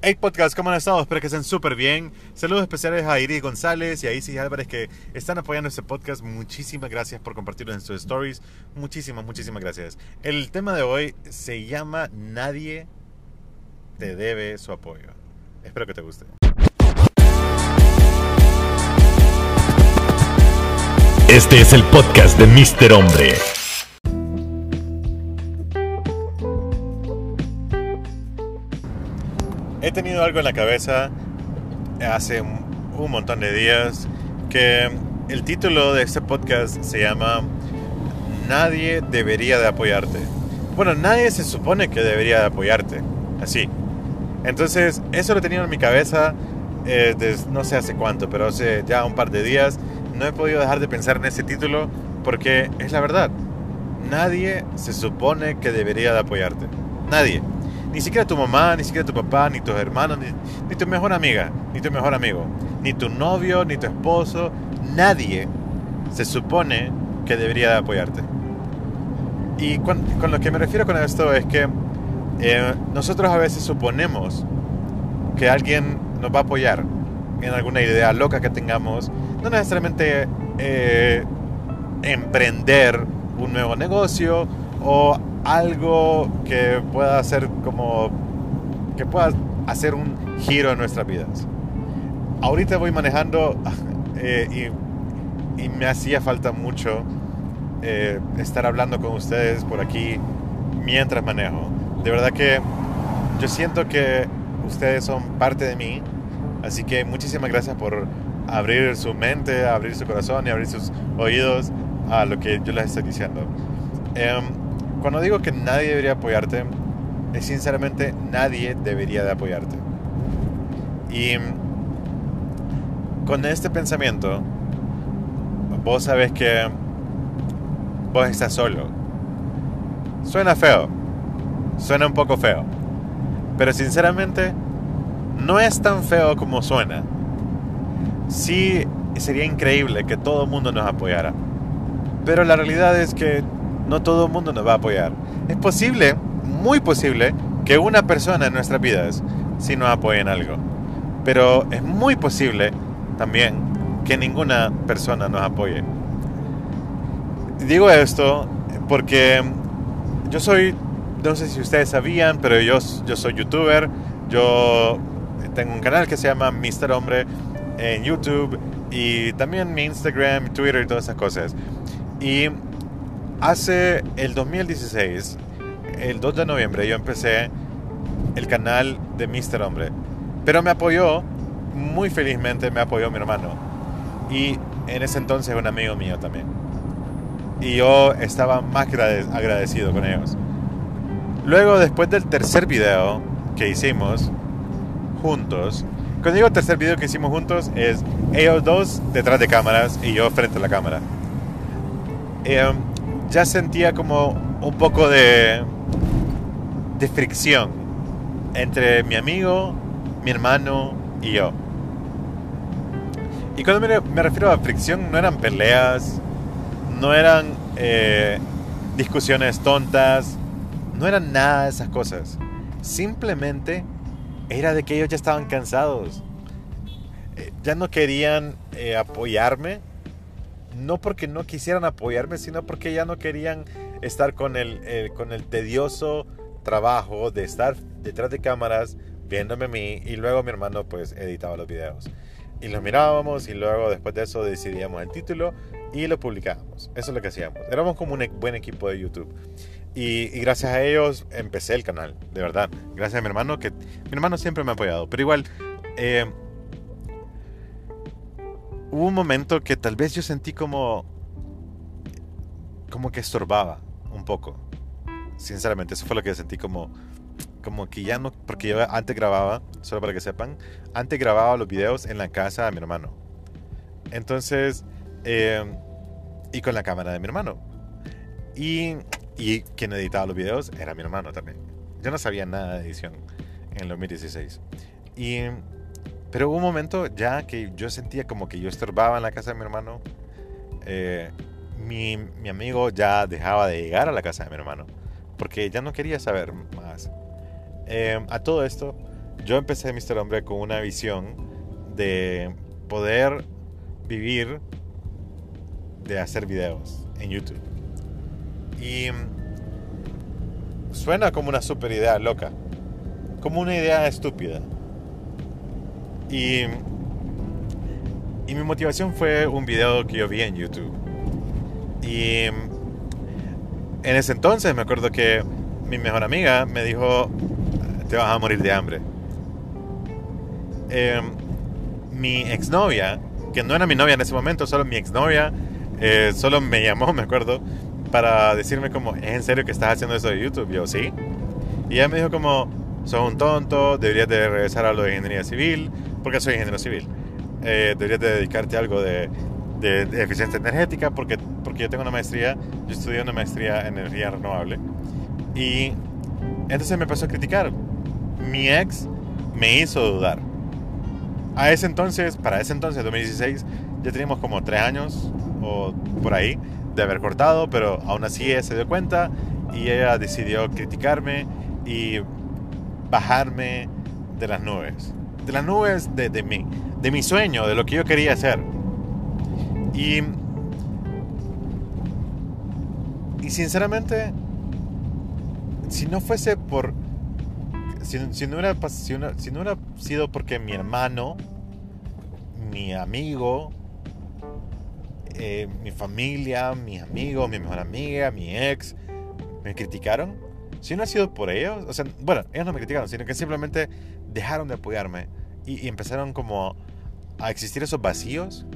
Hey Podcast, ¿cómo han estado? Espero que estén súper bien. Saludos especiales a Iris González y a Isis Álvarez que están apoyando este podcast. Muchísimas gracias por compartirlo en sus stories. Muchísimas, muchísimas gracias. El tema de hoy se llama Nadie te debe su apoyo. Espero que te guste. Este es el podcast de Mr. Hombre. Tenido algo en la cabeza hace un montón de días que el título de este podcast se llama Nadie debería de apoyarte. Bueno, nadie se supone que debería de apoyarte. Así. Entonces, eso lo he tenido en mi cabeza eh, desde no sé hace cuánto, pero hace ya un par de días. No he podido dejar de pensar en ese título porque es la verdad. Nadie se supone que debería de apoyarte. Nadie. Ni siquiera tu mamá, ni siquiera tu papá, ni tus hermanos, ni, tu mejor amiga, ni tu mejor amigo, ni tu novio, ni tu esposo. Nadie se supone que debería de apoyarte. Y con, lo que me refiero con esto es que eh, nosotros a veces suponemos que alguien nos va a apoyar en alguna idea loca que tengamos, no necesariamente eh, emprender un nuevo negocio o algo que pueda hacer como que pueda hacer un giro en nuestras vidas. Ahorita voy manejando eh, y, me hacía falta mucho eh, estar hablando con ustedes por aquí mientras manejo. De verdad que yo siento que ustedes son parte de mí, así que muchísimas gracias por abrir su mente, abrir su corazón y abrir sus oídos a lo que yo les estoy diciendo. Em, cuando digo que nadie debería apoyarte, es sinceramente nadie debería de apoyarte. Y con este pensamiento, vos sabes que vos estás solo. Suena feo, suena un poco feo, pero sinceramente no es tan feo como suena. Sí, sería increíble que todo el mundo nos apoyara, pero la realidad es que no todo el mundo nos va a apoyar. Es posible, muy posible, que una persona en nuestras vidas sí nos apoye en algo. Pero es muy posible también que ninguna persona nos apoye. Digo esto porque yo soy, no sé si ustedes sabían, pero yo, soy youtuber. Yo tengo un canal que se llama Mr. Hombre en YouTube y también mi Instagram, Twitter y todas esas cosas. Y Hace el 2016, el 2 de noviembre, yo empecé el canal de Mr. Hombre. Pero me apoyó, muy felizmente me apoyó mi hermano. Y en ese entonces un amigo mío también. Y yo estaba más agradecido con ellos. Luego, después del tercer video que hicimos juntos, cuando digo tercer video que hicimos juntos, es ellos dos detrás de cámaras y yo frente a la cámara. Eh, ya sentía como un poco de, fricción entre mi amigo, mi hermano y yo. Y cuando me, refiero a fricción, no eran peleas, no eran eh, discusiones tontas, no eran nada de esas cosas. Simplemente era de que ellos ya estaban cansados. Eh, ya no querían eh, apoyarme no porque no quisieran apoyarme, sino porque ya no querían estar con el, con el tedioso trabajo de estar detrás de cámaras viéndome a mí y luego mi hermano pues editaba los videos. Y los mirábamos y luego después de eso decidíamos el título y lo publicábamos. Eso es lo que hacíamos. Éramos como un e, buen equipo de YouTube. Y, gracias a ellos empecé el canal, de verdad. Gracias a mi hermano, que mi hermano siempre me ha apoyado. Pero igual, eh, hubo un momento que tal vez yo sentí como como que estorbaba un poco. Sinceramente, eso fue lo que sentí como como que ya no porque yo antes grababa, solo para que sepan, antes grababa los videos en la casa de mi hermano. Entonces, eh, y con la cámara de mi hermano. Y, y quien editaba los videos era mi hermano también. Yo no sabía nada de edición en el 2016. Y pero hubo un momento ya que yo sentía como que yo estorbaba en la casa de mi hermano. Eh, mi, mi, amigo ya dejaba de llegar a la casa de mi hermano porque ya no quería saber más. Eh, a todo esto, yo empecé Mr. Hombre con una visión de poder vivir de hacer videos en YouTube. Y suena como una super idea loca, como una idea estúpida. Y, y mi motivación fue un video que yo vi en YouTube. Y en ese entonces me acuerdo que mi mejor amiga me dijo, te vas a morir de hambre. Eh, mi exnovia, que no era mi novia en ese momento, solo mi exnovia, eh, solo me llamó, me acuerdo, para decirme como, ¿es en serio que estás haciendo eso de YouTube? Yo, sí. Y ella me dijo como, sos un tonto, deberías de regresar a lo de ingeniería civil, porque soy ingeniero civil. Eh, deberías de dedicarte a algo de, de, de, eficiencia energética, porque, porque yo tengo una maestría, yo estudié una maestría en energía renovable. Y entonces me empezó a criticar. Mi ex me hizo dudar. A ese entonces, para ese entonces, 2016, ya teníamos como tres años o por ahí de haber cortado, pero aún así ella se dio cuenta y ella decidió criticarme y bajarme de las nubes. De las nubes de, de, mí, de mi sueño, de lo que yo quería hacer. Y, y sinceramente, si no fuese por... Si no hubiera sido porque mi hermano, mi amigo, eh, mi familia, mis amigos, mi mejor amiga, mi ex, me criticaron, si no ha sido por ellos, o sea, bueno, ellos no me criticaron, sino que simplemente dejaron de apoyarme y, empezaron como a existir esos vacíos.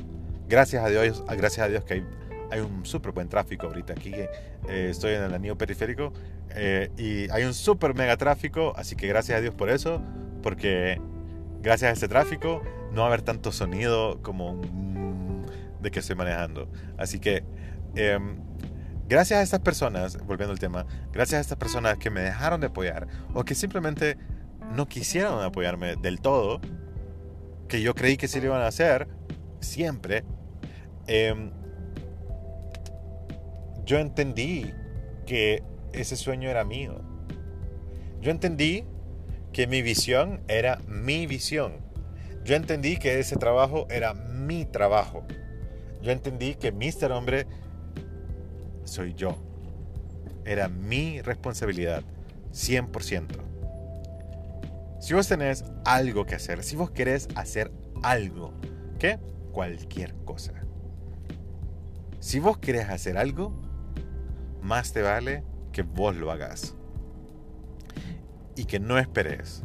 Gracias a Dios, gracias a Dios que hay, un súper buen tráfico ahorita aquí. Eh, estoy en el anillo periférico eh, y hay un súper mega tráfico, así que gracias a Dios por eso, porque gracias a ese tráfico no va a haber tanto sonido como de que estoy manejando. Así que eh, gracias a estas personas, volviendo al tema, gracias a estas personas que me dejaron de apoyar o que simplemente no quisieron apoyarme del todo, que yo creí que sí lo iban a hacer, siempre, eh, yo entendí que ese sueño era mío. Yo entendí que mi visión era mi visión. Yo entendí que ese trabajo era mi trabajo. Yo entendí que Mr. Hombre soy yo. Era mi responsabilidad, 100%. Si vos tenés algo que hacer, si vos querés hacer algo, ¿qué? Cualquier cosa. Si vos querés hacer algo, más te vale que vos lo hagas. Y que no esperes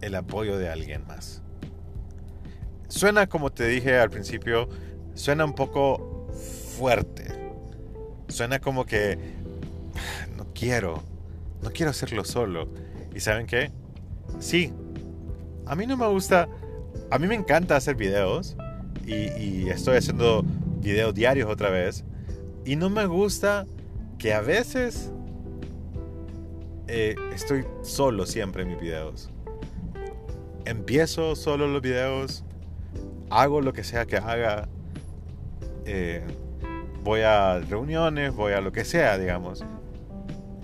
el apoyo de alguien más. Suena como te dije al principio, suena un poco fuerte. Suena como que no quiero, no quiero hacerlo solo. ¿Y saben qué? Sí, a mí no me gusta, a mí me encanta hacer videos y, estoy haciendo videos diarios otra vez. Y no me gusta que a veces eh, estoy solo siempre en mis videos. Empiezo solo los videos, hago lo que sea que haga, eh, voy a reuniones, voy a lo que sea, digamos.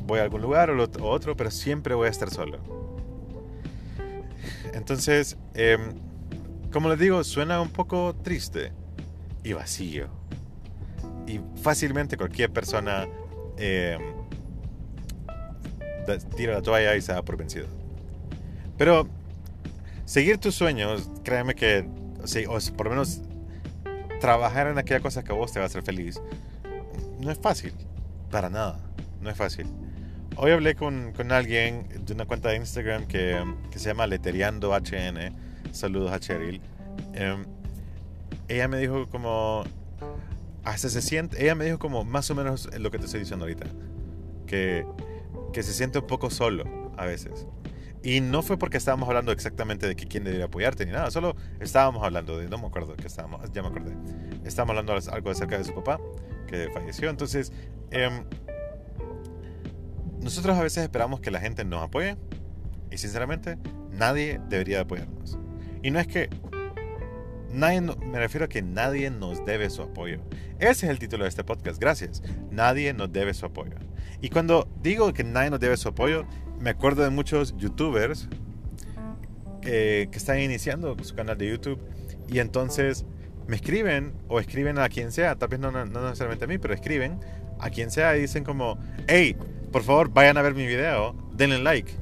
Voy a algún lugar o, o otro, pero siempre voy a estar solo. Entonces, eh, como les digo, suena un poco triste y vacío. Y fácilmente cualquier persona eh, tira la toalla y se da por vencido. Pero seguir tus sueños, créeme que, sí, o por lo menos trabajar en aquella cosa que a vos te va a hacer feliz, no es fácil. Para nada. No es fácil. Hoy hablé con, con alguien de una cuenta de Instagram que, que, se llama Leteriando HN. Saludos a Cheryl. Eh, ella me dijo como hasta se siente, ella me dijo como más o menos lo que te estoy diciendo ahorita, que, que se siente un poco solo a veces. Y no fue porque estábamos hablando exactamente de que quién debería apoyarte ni nada, solo estábamos hablando de, no me acuerdo que estábamos, ya me acordé, estábamos hablando algo acerca de su papá, que falleció, entonces eh, nosotros a veces esperamos que la gente nos apoye y sinceramente nadie debería apoyarnos. Y no es que Nadie, me refiero a que nadie nos debe su apoyo. Ese es el título de este podcast. Gracias. Nadie nos debe su apoyo. Y cuando digo que nadie nos debe su apoyo, me acuerdo de muchos youtubers eh, que están iniciando su canal de YouTube y entonces me escriben o escriben a quien sea, tal vez no, no, necesariamente a mí, pero escriben a quien sea y dicen como, hey, por favor vayan a ver mi video, denle like.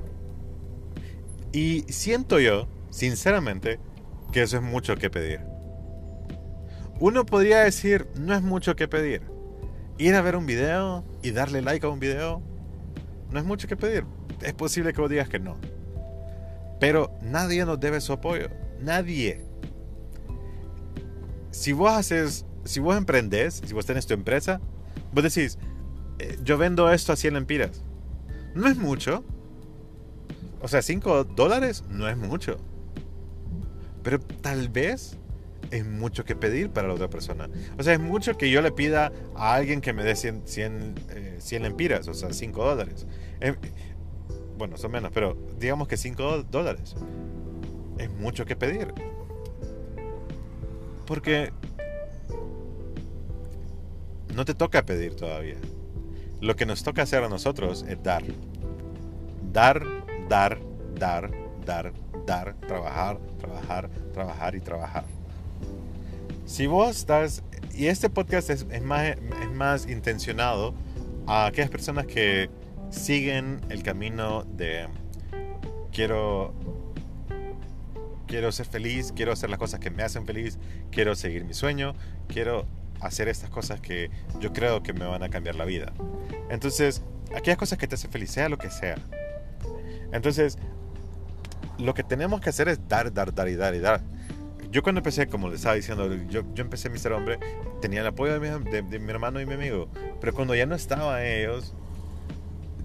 Y siento yo, sinceramente, que eso es mucho que pedir. Uno podría decir, no es mucho que pedir. Ir a ver un video y darle like a un video, no es mucho que pedir. Es posible que vos digas que no. Pero nadie nos debe su apoyo. Nadie. Si vos haces, si vos emprendés, si vos tenés tu empresa, vos decís, eh, yo vendo esto a 100 lempiras. No es mucho. O sea, 5 dólares no es mucho. Pero tal vez es mucho que pedir para la otra persona. O sea, es mucho que yo le pida a alguien que me dé 100, 100, 100 lempiras, o sea, 5 dólares. Eh, bueno, son menos, pero digamos que 5 dólares. Es mucho que pedir. Porque no te toca pedir todavía. Lo que nos toca hacer a nosotros es dar. Dar, dar, dar, dar, dar, trabajar, trabajar, trabajar y trabajar. Si vos estás, y este podcast es, más, es más intencionado a aquellas personas que siguen el camino de quiero quiero ser feliz, quiero hacer las cosas que me hacen feliz, quiero seguir mi sueño, quiero hacer estas cosas que yo creo que me van a cambiar la vida. Entonces, aquellas cosas que te hacen feliz, sea lo que sea. Entonces, lo que tenemos que hacer es dar, dar, dar y dar y dar. Yo cuando empecé, como les estaba diciendo, yo, yo empecé a ser hombre, tenía el apoyo de mi, de mi hermano y mi amigo. Pero cuando ya no estaban ellos,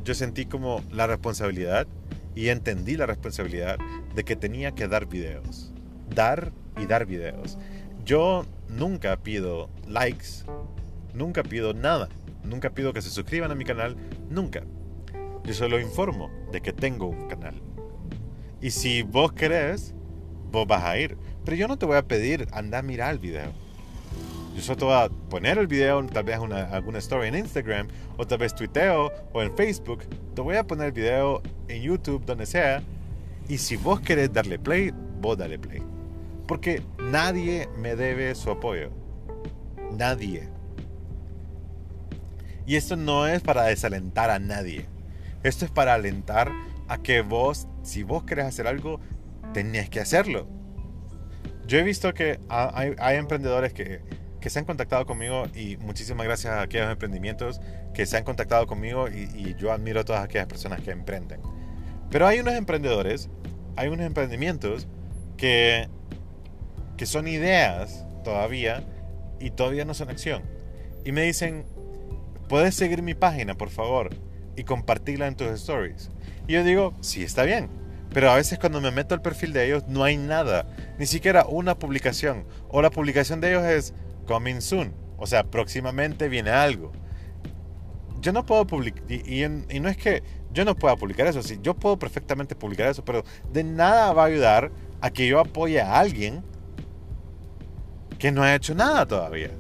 yo sentí como la responsabilidad y entendí la responsabilidad de que tenía que dar videos. Dar y dar videos. Yo nunca pido likes, nunca pido nada, nunca pido que se suscriban a mi canal, nunca. Yo solo informo de que tengo un canal. Y si vos querés, vos vas a ir. Pero yo no te voy a pedir, anda a mirar el video yo solo te voy a poner el video, tal vez una, alguna story en Instagram, o tal vez tuiteo, o en Facebook. Te voy a poner el video en YouTube, donde sea. Y si vos querés darle play, vos dale play. Porque nadie me debe su apoyo. Nadie. Y esto no es para desalentar a nadie. Esto es para alentar a que vos, si vos querés hacer algo, tenés que hacerlo. Yo he visto que hay, hay emprendedores que que se han contactado conmigo y muchísimas gracias a aquellos emprendimientos que se han contactado conmigo y, yo admiro a todas aquellas personas que emprenden. Pero hay unos emprendedores, hay unos emprendimientos que, que son ideas todavía y todavía no son acción. Y me dicen, puedes seguir mi página, por favor, y compartirla en tus stories. Y yo digo, sí, está bien. Pero a veces cuando me meto al perfil de ellos no hay nada, ni siquiera una publicación. O la publicación de ellos es, coming soon. O sea, próximamente viene algo. Yo no puedo publicar, y, no es que yo no pueda publicar eso, sí, yo puedo perfectamente publicar eso, pero de nada va a ayudar a que yo apoye a alguien que no ha hecho nada todavía.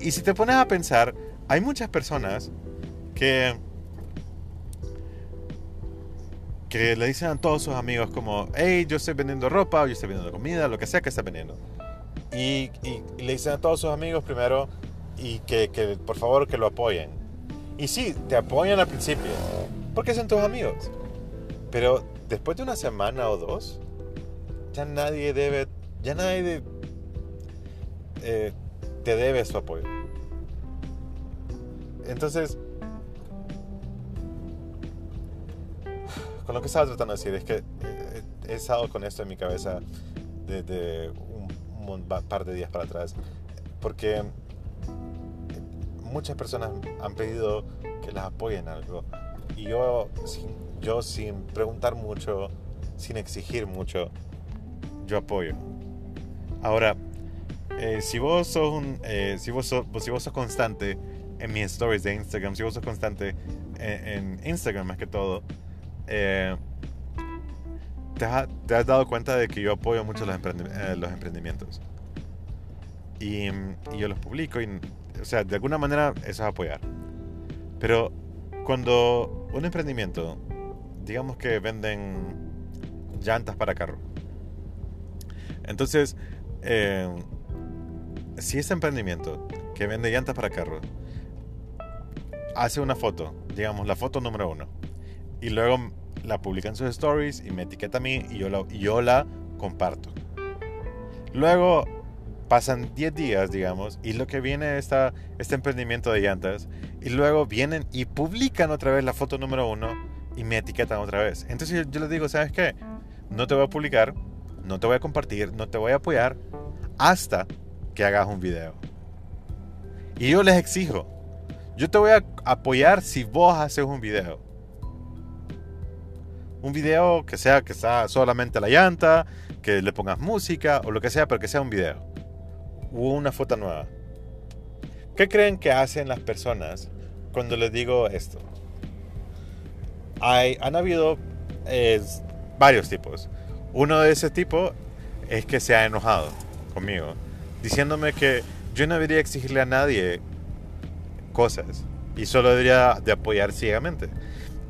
Y si te pones a pensar, hay muchas personas que que le dicen a todos sus amigos como, hey, yo estoy vendiendo ropa, yo estoy vendiendo comida, lo que sea que esté vendiendo. Y, le dicen a todos sus amigos primero y que, por favor que lo apoyen. Y sí, te apoyan al principio, porque son tus amigos. Pero después de una semana o dos, ya nadie debe, ya nadie eh, te debe su apoyo. Entonces, con lo que estaba tratando de decir es que eh, he estado con esto en mi cabeza desde un par de días para atrás, porque muchas personas han pedido que las apoyen algo y yo sin, yo sin preguntar mucho, sin exigir mucho, yo apoyo. Ahora, eh, si vos sos un, eh, si vos sos, si vos sos constante en mis stories de Instagram, si vos sos constante en, Instagram más que todo, eh, te, has dado cuenta de que yo apoyo mucho los, eh, emprendimientos. Y, yo los publico. Y, o sea, de alguna manera eso es apoyar. Pero cuando un emprendimiento, digamos que venden llantas para carro. Entonces, eh, si ese emprendimiento que vende llantas para carro hace una foto, digamos la foto número uno, y luego la publica en sus stories y me etiqueta a mí y yo la, yo la comparto. Luego pasan 10 días, digamos, y lo que viene es este emprendimiento de llantas, y luego vienen y publican otra vez la foto número uno y me etiquetan otra vez. Entonces yo, yo les digo, ¿sabes qué? No te voy a publicar, no te voy a compartir, no te voy a apoyar hasta que hagas un video. Y yo les exijo, yo te voy a apoyar si vos haces un video. Un video que sea que sea solamente la llanta, que le pongas música o lo que sea, pero que sea un video. O una foto nueva. ¿Qué creen que hacen las personas cuando les digo esto? Hay, han habido varios tipos. Uno de ese tipo es que se ha enojado conmigo, diciéndome que yo no debería exigirle a nadie cosas y solo debería de apoyar ciegamente.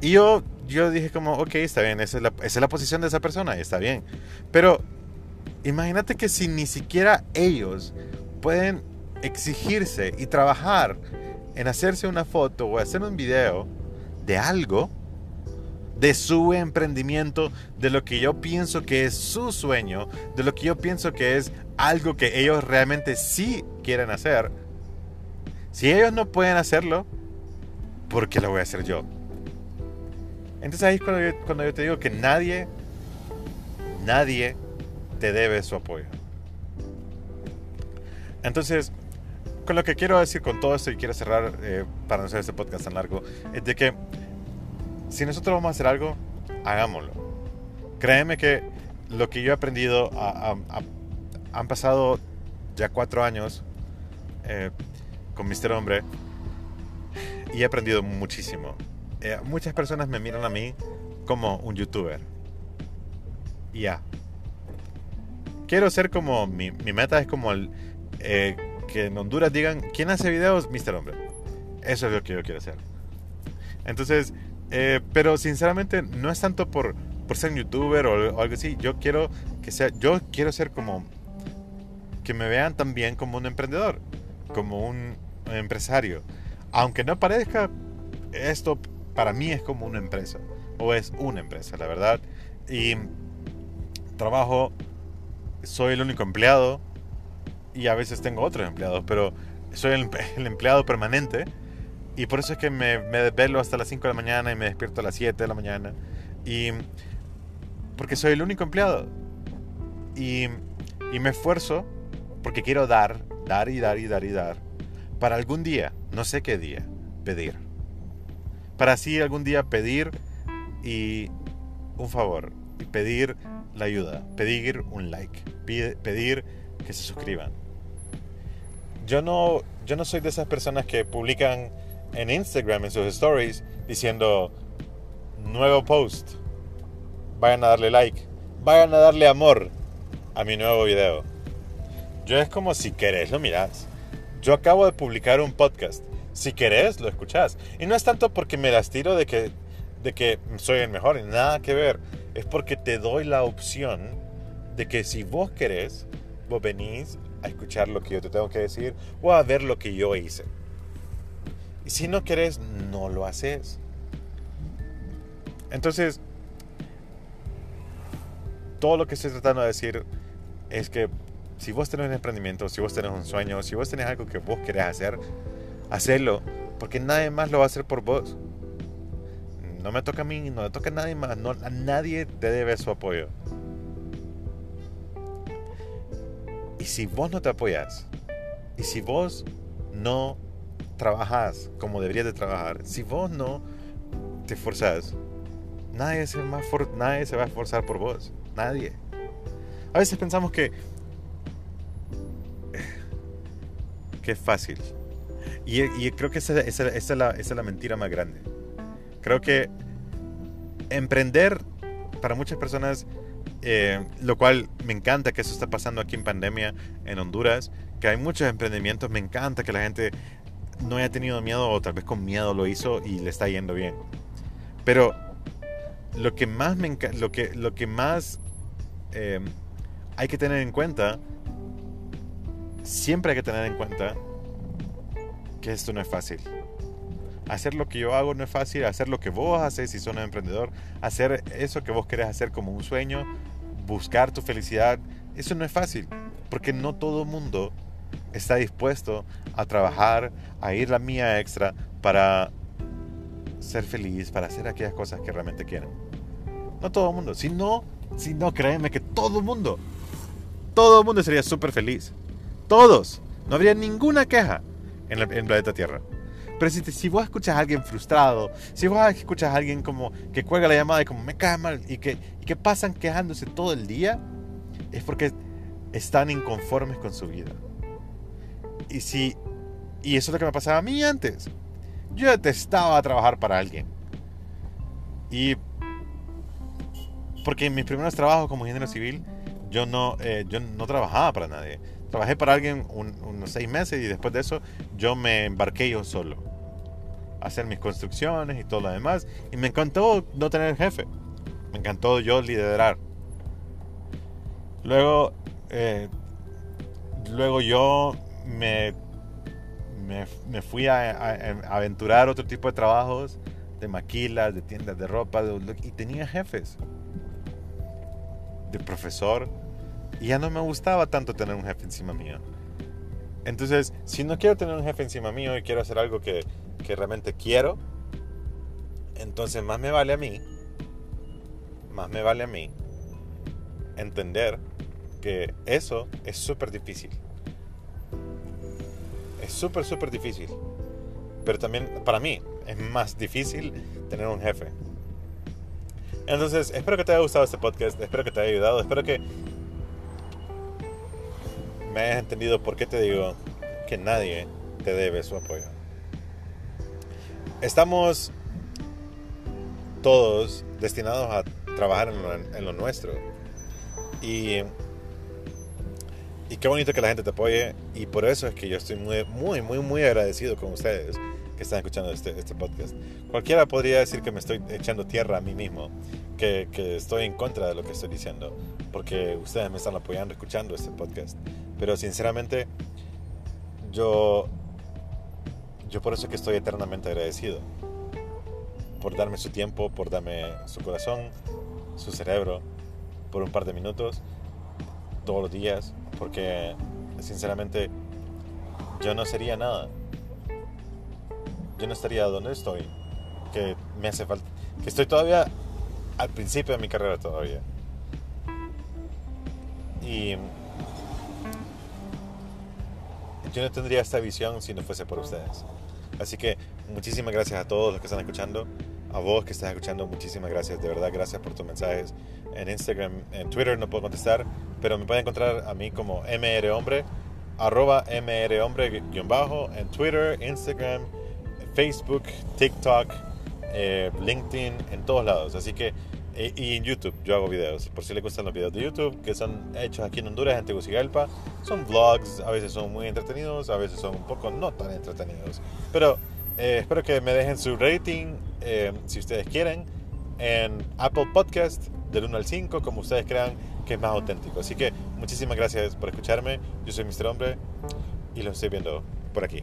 Y yo, yo dije como, ok, está bien, esa es, la, esa es la posición de esa persona, está bien. Pero imagínate que si ni siquiera ellos pueden exigirse y trabajar en hacerse una foto o hacer un video de algo, de su emprendimiento, de lo que yo pienso que es su sueño, de lo que yo pienso que es algo que ellos realmente sí quieren hacer. Si ellos no pueden hacerlo, ¿por qué lo voy a hacer yo? Entonces ahí es cuando yo, cuando yo te digo que nadie, nadie te debe su apoyo. Entonces, con lo que quiero decir con todo esto y quiero cerrar eh, para no hacer este podcast tan largo, es de que si nosotros vamos a hacer algo, hagámoslo. Créeme que lo que yo he aprendido, han pasado ya cuatro años eh, con Mister Hombre y he aprendido muchísimo. Eh, muchas personas me miran a mí como un youtuber. Ya. Quiero ser como, mi, meta es como el, eh, que en Honduras digan, ¿quién hace videos? Mister Hombre. Eso es lo que yo quiero hacer. Entonces, eh, pero sinceramente no es tanto por, por ser un youtuber o, algo así. Yo quiero que sea, yo quiero ser como, que me vean también como un emprendedor, como un empresario. Aunque no parezca, esto para mí es como una empresa, o es una empresa, la verdad. Y trabajo, soy el único empleado, y a veces tengo otros empleados, pero soy el, empleado permanente y por eso es que me, me desvelo hasta las 5 de la mañana y me despierto a las 7 de la mañana. Y porque soy el único empleado. Y, y me esfuerzo porque quiero dar, dar y dar y dar y dar. Para algún día, no sé qué día, pedir. Para así algún día pedir y un favor. Y pedir la ayuda. Pedir un like. Pedir que se suscriban. Yo no, yo no soy de esas personas que publican en Instagram, en sus stories, diciendo, nuevo post, vayan a darle like, vayan a darle amor a mi nuevo video. Yo es como si querés lo mirás. Yo acabo de publicar un podcast. Si querés, lo escuchás. Y no es tanto porque me las tiro de que, de que soy el mejor, nada que ver. Es porque te doy la opción de que si vos querés, vos venís a escuchar lo que yo te tengo que decir o a ver lo que yo hice. Y si no querés, no lo haces. Entonces, todo lo que estoy tratando de decir es que si vos tenés un emprendimiento, si vos tenés un sueño, si vos tenés algo que vos querés hacer, hacelo, porque nadie más lo va a hacer por vos. No me toca a mí, no le toca a nadie más, no, a nadie te debe su apoyo. Y si vos no te apoyas, y si vos no trabajas como deberías de trabajar, si vos no te esforzas, nadie va nadie se va a esforzar por vos. Nadie. A veces pensamos que, que es fácil. Y, creo que esa, es la, mentira más grande. Creo que emprender para muchas personas, eh, lo cual me encanta que eso está pasando aquí en pandemia en Honduras, que hay muchos emprendimientos, me encanta que la gente no haya tenido miedo o tal vez con miedo lo hizo y le está yendo bien. Pero lo que más me lo que lo que más eh, hay que tener en cuenta, siempre hay que tener en cuenta que esto no es fácil. Hacer lo que yo hago no es fácil, hacer lo que vos haces si sos un emprendedor, hacer eso que vos querés hacer como un sueño, buscar tu felicidad, eso no es fácil, porque no todo mundo está dispuesto a trabajar, a ir la mía extra para ser feliz, para hacer aquellas cosas que realmente quieren. No todo el mundo, si no, si no, créeme que todo el mundo, todo el mundo sería súper feliz. Todos. No habría ninguna queja en el, planeta Tierra. Pero si, si vos escuchas a alguien frustrado, si vos escuchas a alguien como que cuelga la llamada y como me cae mal y que, y que pasan quejándose todo el día, es porque están inconformes con su vida. Y si y eso es lo que me pasaba a mí antes. Yo detestaba trabajar para alguien. Y porque en mis primeros trabajos como ingeniero civil, yo no, eh, yo no trabajaba para nadie. Trabajé para alguien unos seis meses y después de eso yo me embarqué yo solo. A hacer mis construcciones y todo lo demás. Y me encantó no tener jefe. Me encantó yo liderar. Luego, eh, luego yo me me, fui a, aventurar otro tipo de trabajos, de maquilas, de tiendas de ropa, y tenía jefes, de profesor, y ya no me gustaba tanto tener un jefe encima mío. Entonces, si no quiero tener un jefe encima mío y quiero hacer algo que, que realmente quiero, entonces más me vale a mí, más me vale a mí entender que eso es súper difícil. Es súper, súper difícil. Pero también para mí es más difícil tener un jefe. Entonces, espero que te haya gustado este podcast, espero que te haya ayudado, espero que me hayas entendido por qué te digo que nadie te debe su apoyo. Estamos todos destinados a trabajar en lo, en lo nuestro. Y y qué bonito que la gente te apoye. Y por eso es que yo estoy muy, muy, muy, muy agradecido con ustedes que están escuchando este, este podcast. Cualquiera podría decir que me estoy echando tierra a mí mismo, que, que estoy en contra de lo que estoy diciendo, porque ustedes me están apoyando escuchando este podcast. Pero sinceramente, yo, yo por eso es que estoy eternamente agradecido. Por darme su tiempo, por darme su corazón, su cerebro, por un par de minutos, todos los días, porque sinceramente yo no sería nada. Yo no estaría donde estoy, que me hace falta, que estoy todavía al principio de mi carrera todavía. Y yo no tendría esta visión si no fuese por ustedes. Así que muchísimas gracias a todos los que están escuchando. A vos que estás escuchando, muchísimas gracias. De verdad, gracias por tus mensajes. En Instagram, en Twitter no puedo contestar, pero me pueden encontrar a mí como mrhombre, arroba mrhombre guion bajo, en Twitter, Instagram, Facebook, TikTok, eh, LinkedIn, en todos lados. Así que, eh, y en YouTube, yo hago videos. Por si les gustan los videos de YouTube, que son hechos aquí en Honduras, en Tegucigalpa, son vlogs, a veces son muy entretenidos, a veces son un poco no tan entretenidos. Pero eh, espero que me dejen su rating, si ustedes quieren, en Apple Podcast del 1 al 5, como ustedes crean que es más auténtico. Así que muchísimas gracias por escucharme. Yo soy Mr. Hombre y los estoy viendo por aquí.